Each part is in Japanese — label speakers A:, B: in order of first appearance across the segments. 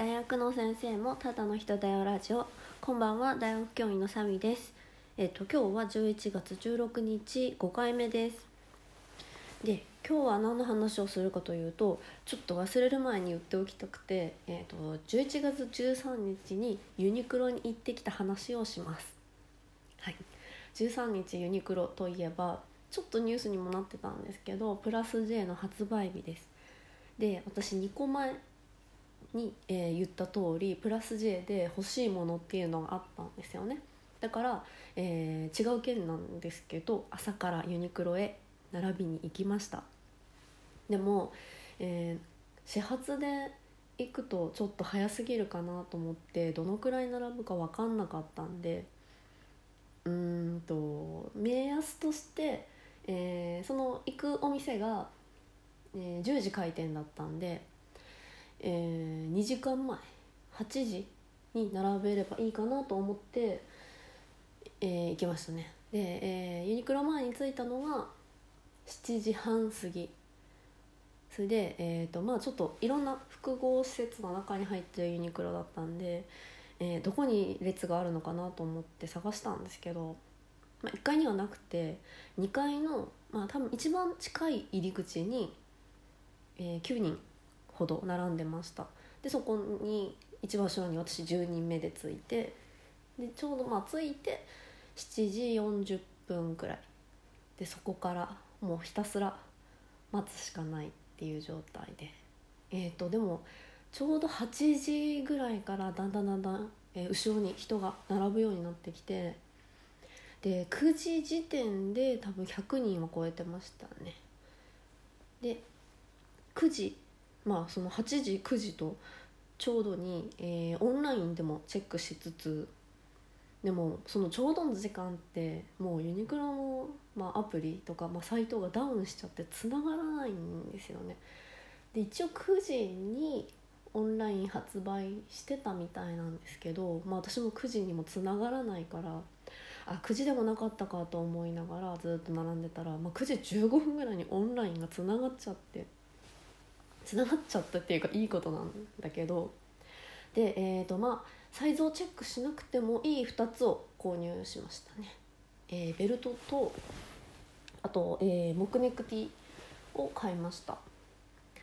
A: 大学の先生もただの人だよラジオ。こんばんは大学教員のサミです。えっと今日は11月16日5回目です。で今日は何の話をするかというとちょっと忘れる前に言っておきたくて、えっと11月13日にユニクロに行ってきた話をします。はい。13日ユニクロといえばちょっとニュースにもなってたんですけどプラス J の発売日です。で私2個前に、えー言った通りプラス J で欲しいものっていうのがあったんですよね。だから、えー違う県なんですけど朝からユニクロへ並びに行きました。でも、えー始発で行くとちょっと早すぎるかなと思ってどのくらい並ぶか分かんなかったんでうーんと目安として、えーその行くお店が、えー10時開店だったんで、えー2時間前8時に並べればいいかなと思って、えー行きましたね。で、えーユニクロ前に着いたのが7時半過ぎ。それで、えーとまあ、ちょっといろんな複合施設の中に入ってるユニクロだったんで、えーどこに列があるのかなと思って探したんですけど、まあ、1階にはなくて2階の、まあ、多分一番近い入り口に、えー9人ほど並んでました。でそこに一番後ろに私10人目で着いてでちょうどまあ着いて7時40分くらい。でそこからもうひたすら待つしかないっていう状態で。えー、とでもちょうど8時ぐらいからだんだんだんだん、えー後ろに人が並ぶようになってきてで9時時点で多分100人は超えてましたね。で9時まあその8時9時とちょうどに、えーオンラインでもチェックしつつでもそのちょうどの時間ってもうユニクロの、まあ、アプリとか、まあ、サイトがダウンしちゃって繋がらないんですよね。で一応9時にオンライン発売してたみたいなんですけど、まあ、私も9時にも繋がらないからあ9時でもなかったかと思いながらずっと並んでたら、まあ、9時15分ぐらいにオンラインが繋がっちゃって。繋がっちゃったっていうかいいことなんだけどでえーとまあサイズをチェックしなくてもいい2つを購入しましたね、えーベルトとあと、えーモクネクティを買いました。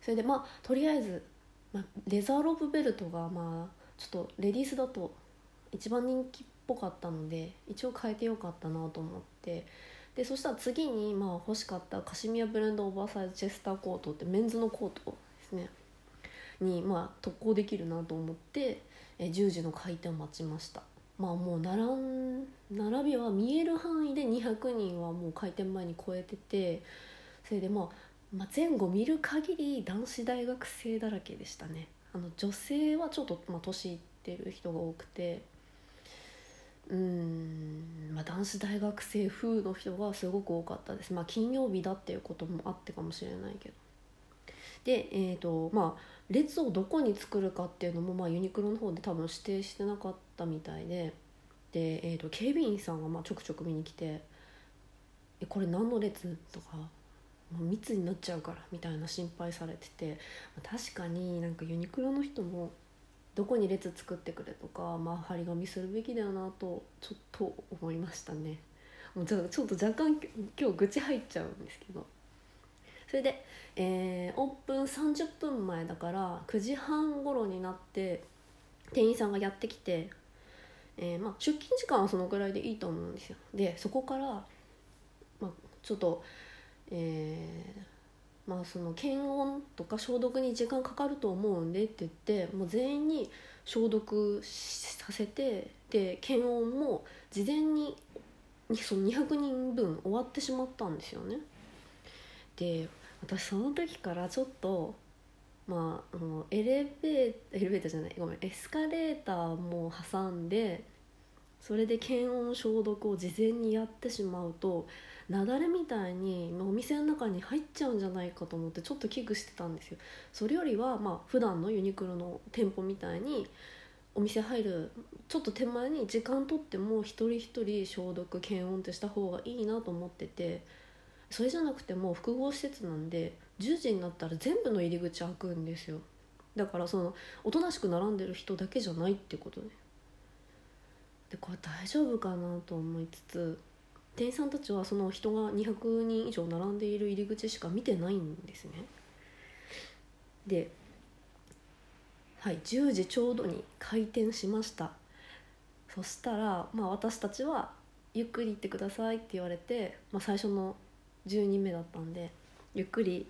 A: それでまあとりあえず、まあ、レザーロープベルトがまあちょっとレディースだと一番人気っぽかったので一応変えてよかったなと思って。でそしたら次にまあ欲しかったカシミヤブレンドオーバーサイズチェスターコートってメンズのコートですね。にまあ特攻できるなと思ってえ10時の開店を待ちました。まあもう並ん並びは見える範囲で200人はもう開店前に超えててそれでまあ、まあ、前後見る限り男子大学生だらけでしたね。あの女性はちょっと、まあ、年いってる人が多くてうん、まあ、男子大学生風の人がすごく多かったです。まあ金曜日だっていうこともあってかもしれないけど。でえーとまあ列をどこに作るかっていうのも、まあ、ユニクロの方で多分指定してなかったみたいでで、えー、と警備員さんがまあちょくちょく見に来て「えこれ何の列?」とか「もう密になっちゃうから」みたいな心配されてて、確かになんかユニクロの人もどこに列作ってくれとか、まあ、張り紙するべきだよなとちょっと思いましたね。もうちょっと若干今日愚痴入っちゃうんですけどそれで、えーオープン30分前だから9時半頃になって店員さんがやってきて、えーまあ、出勤時間はそのぐらいでいいと思うんですよでそこから、まあ、ちょっとえーまあその検温とか消毒に時間かかると思うんでって言ってもう全員に消毒させてで検温も事前にその200人分終わってしまったんですよね。で私その時からちょっとまああのエレベーエレベーターじゃないごめんエスカレーターも挟んでそれで検温消毒を事前にやってしまうと雪崩みたいにお店の中に入っちゃうんじゃないかと思ってちょっと危惧してたんですよ。それよりはまあ普段のユニクロの店舗みたいにお店入るちょっと手前に時間とっても一人一人消毒検温ってした方がいいなと思ってて。それじゃなくても複合施設なんで10時になったら全部の入り口開くんですよ。だからそのおとなしく並んでる人だけじゃないってことね。でこれ大丈夫かなと思いつつ店員さんたちはその人が200人以上並んでいる入り口しか見てないんですね。ではい10時ちょうどに開店しました。そしたら、まあ、私たちは「ゆっくり行ってください」って言われて、まあ、最初の10人目だったんでゆっくり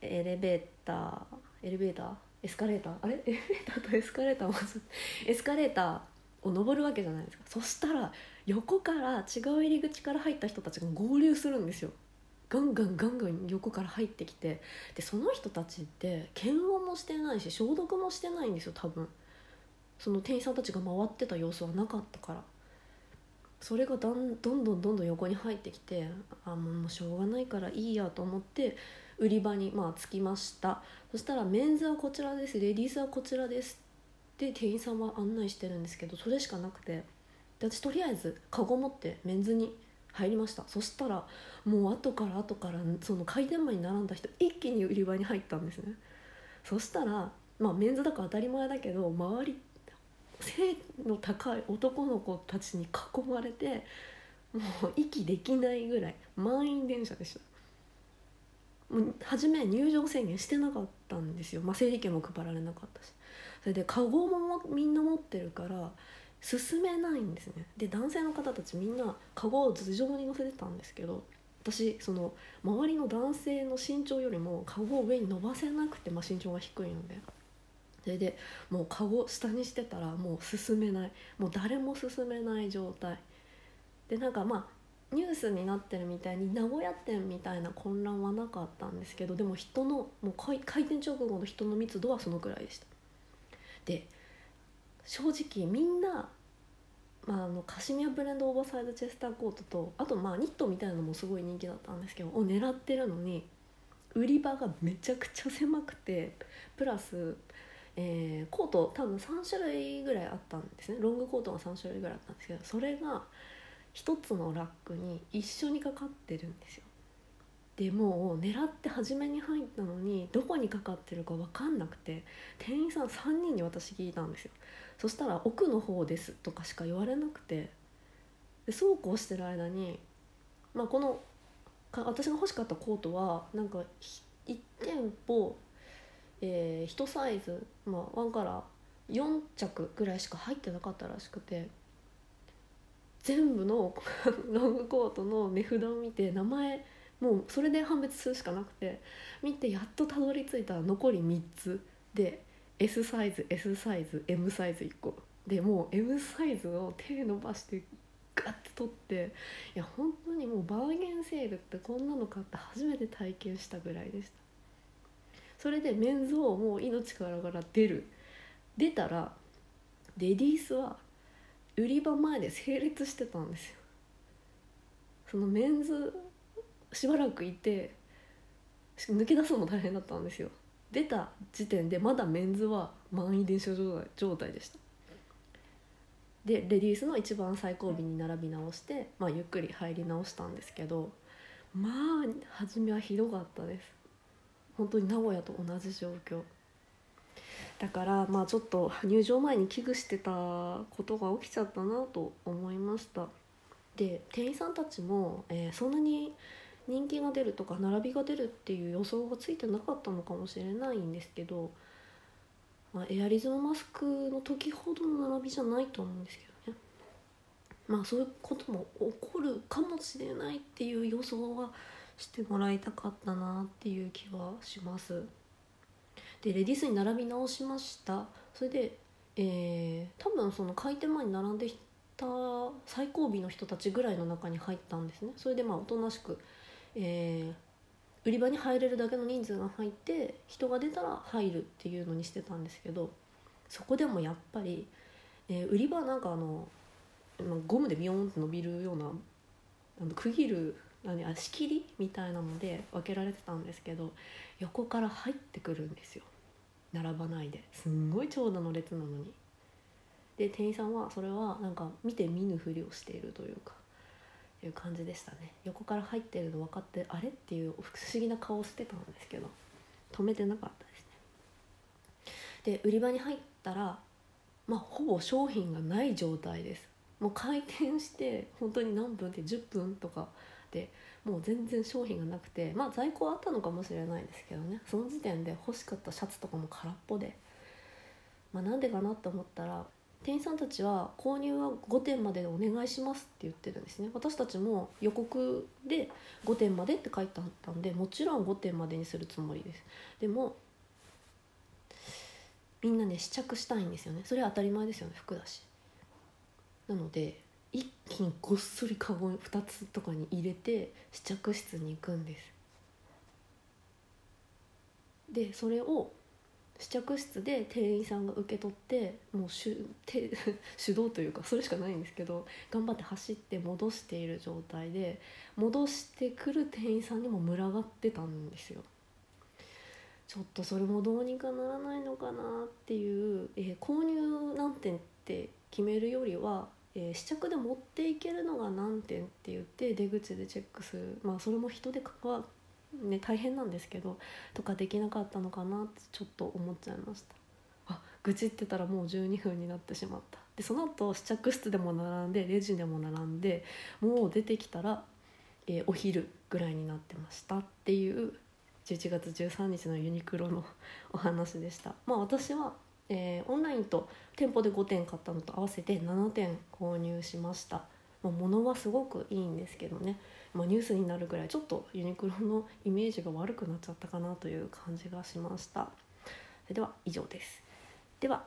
A: エレベーターエレベーター？エスカレーター？あれ？エレベーターとエスカレーターも エスカレーターを登るわけじゃないですか。そしたら横から違う入り口から入った人たちが合流するんですよ。ガンガンガンガン横から入ってきて。でその人たちって検温もしてないし消毒もしてないんですよ多分。その店員さんたちが回ってた様子はなかったから。それがだんどんどんどんどん横に入ってきてあもうしょうがないからいいやと思って売り場にまあ着きました。そしたらメンズはこちらです。レディースはこちらです。って店員さんは案内してるんですけどそれしかなくてで私とりあえずカゴ持ってメンズに入りました。そしたらもう後から後からその開店前に並んだ人一気に売り場に入ったんですね。そしたらまあメンズだから当たり前だけど周り背の高い男の子たちに囲まれてもう息できないぐらい満員電車でした。もう初め入場制限してなかったんですよ、まあ、整理券も配られなかったし。それでカゴもみんな持ってるから進めないんですね。で男性の方たちみんなカゴを頭上に乗せてたんですけど私その周りの男性の身長よりもカゴを上に伸ばせなくて、まあ、身長が低いので。それでもうカゴ下にしてたらもう進めない。もう誰も進めない状態。でなんかまあニュースになってるみたいに名古屋店みたいな混乱はなかったんですけどでも人のもう開店直後の人の密度はそのくらいでした。で正直みんな、まあ、あのカシミヤブレンドオーバーサイズチェスターコートとあとまあニットみたいなのもすごい人気だったんですけどを狙ってるのに売り場がめちゃくちゃ狭くてプラスえー、コート多分3種類ぐらいあったんですね。ロングコートが3種類ぐらいあったんですけどそれが1つのラックに一緒にかかってるんですよ。でもう狙って初めに入ったのにどこにかかってるか分かんなくて店員さん3人に私聞いたんですよ。そしたら「奥の方です」とかしか言われなくてでそうこうしてる間に、まあ、このか私が欲しかったコートはなんか1店舗えー、1サイズ、まあ、1カラー4着ぐらいしか入ってなかったらしくて全部のロングコートの値札を見て名前もうそれで判別するしかなくて見てやっとたどり着いた残り3つで S サイズ S サイズ M サイズ1個。でもう M サイズを手伸ばしてガッて取っていや本当にもうバーゲンセールってこんなの買って初めて体験したぐらいでした。それでメンズをもう命からがら出る。出たらレディースは売り場前で整列してたんですよ。そのメンズしばらくいて抜け出すのも大変だったんですよ。出た時点でまだメンズは満員電車状態でした。でレディースの一番最後尾に並び直して、まあ、ゆっくり入り直したんですけどまあ初めはひどかったです。本当に名古屋と同じ状況。だからまあちょっと入場前に危惧してたことが起きちゃったなと思いました。で店員さんたちも、えー、そんなに人気が出るとか並びが出るっていう予想がついてなかったのかもしれないんですけど、まあ、エアリズムマスクの時ほどの並びじゃないと思うんですけどね。まあそういうことも起こるかもしれないっていう予想はしてもらいたかったなっていう気はします。でレディースに並び直しました。それで、えー、多分その開店前に並んでいた最後尾の人たちぐらいの中に入ったんですね。それでまあおとなしく、えー、売り場に入れるだけの人数が入って人が出たら入るっていうのにしてたんですけどそこでもやっぱり、えー、売り場なんかあのゴムでビヨーンって伸びるようなあの区切る何あ仕切りみたいなので分けられてたんですけど横から入ってくるんですよ。並ばないで。すんごい長蛇の列なのに。で店員さんはそれはなんか見て見ぬふりをしているというかいう感じでしたね。横から入ってるの分かってあれ？っていう不思議な顔をしてたんですけど止めてなかったですね。で売り場に入ったらまあほぼ商品がない状態です。もう開店して本当に何分って10分とかでもう全然商品がなくてまあ在庫はあったのかもしれないですけどね。その時点で欲しかったシャツとかも空っぽで、まあ、なんでかなと思ったら店員さんたちは購入は5点までお願いしますって言ってるんですね。私たちも予告で5点までって書いてあったんでもちろん5点までにするつもりです。でもみんなね試着したいんですよね。それは当たり前ですよね。服だし。なので一気にごっそりカゴ2つとかに入れて試着室に行くんですでそれを試着室で店員さんが受け取ってもう手手 手動というかそれしかないんですけど頑張って走って戻している状態で戻してくる店員さんにも群がってたんですよ。ちょっとそれもどうにかならないのかなっていう、えー、購入何点って決めるよりは、えー、試着で持っていけるのが何点って言って出口でチェックする。まあそれも人ではね大変なんですけどとかできなかったのかなってちょっと思っちゃいました。あ愚痴ってたらもう12分になってしまった。でその後試着室でも並んでレジでも並んでもう出てきたら、えー、お昼ぐらいになってましたっていう11月13日のユニクロの お話でした。まあ私は、えー、オンラインと店舗で5点買ったのと合わせて7点購入しました。まあ、物はすごくいいんですけどね、まあ、ニュースになるぐらいちょっとユニクロのイメージが悪くなっちゃったかなという感じがしました。それでは以上です。では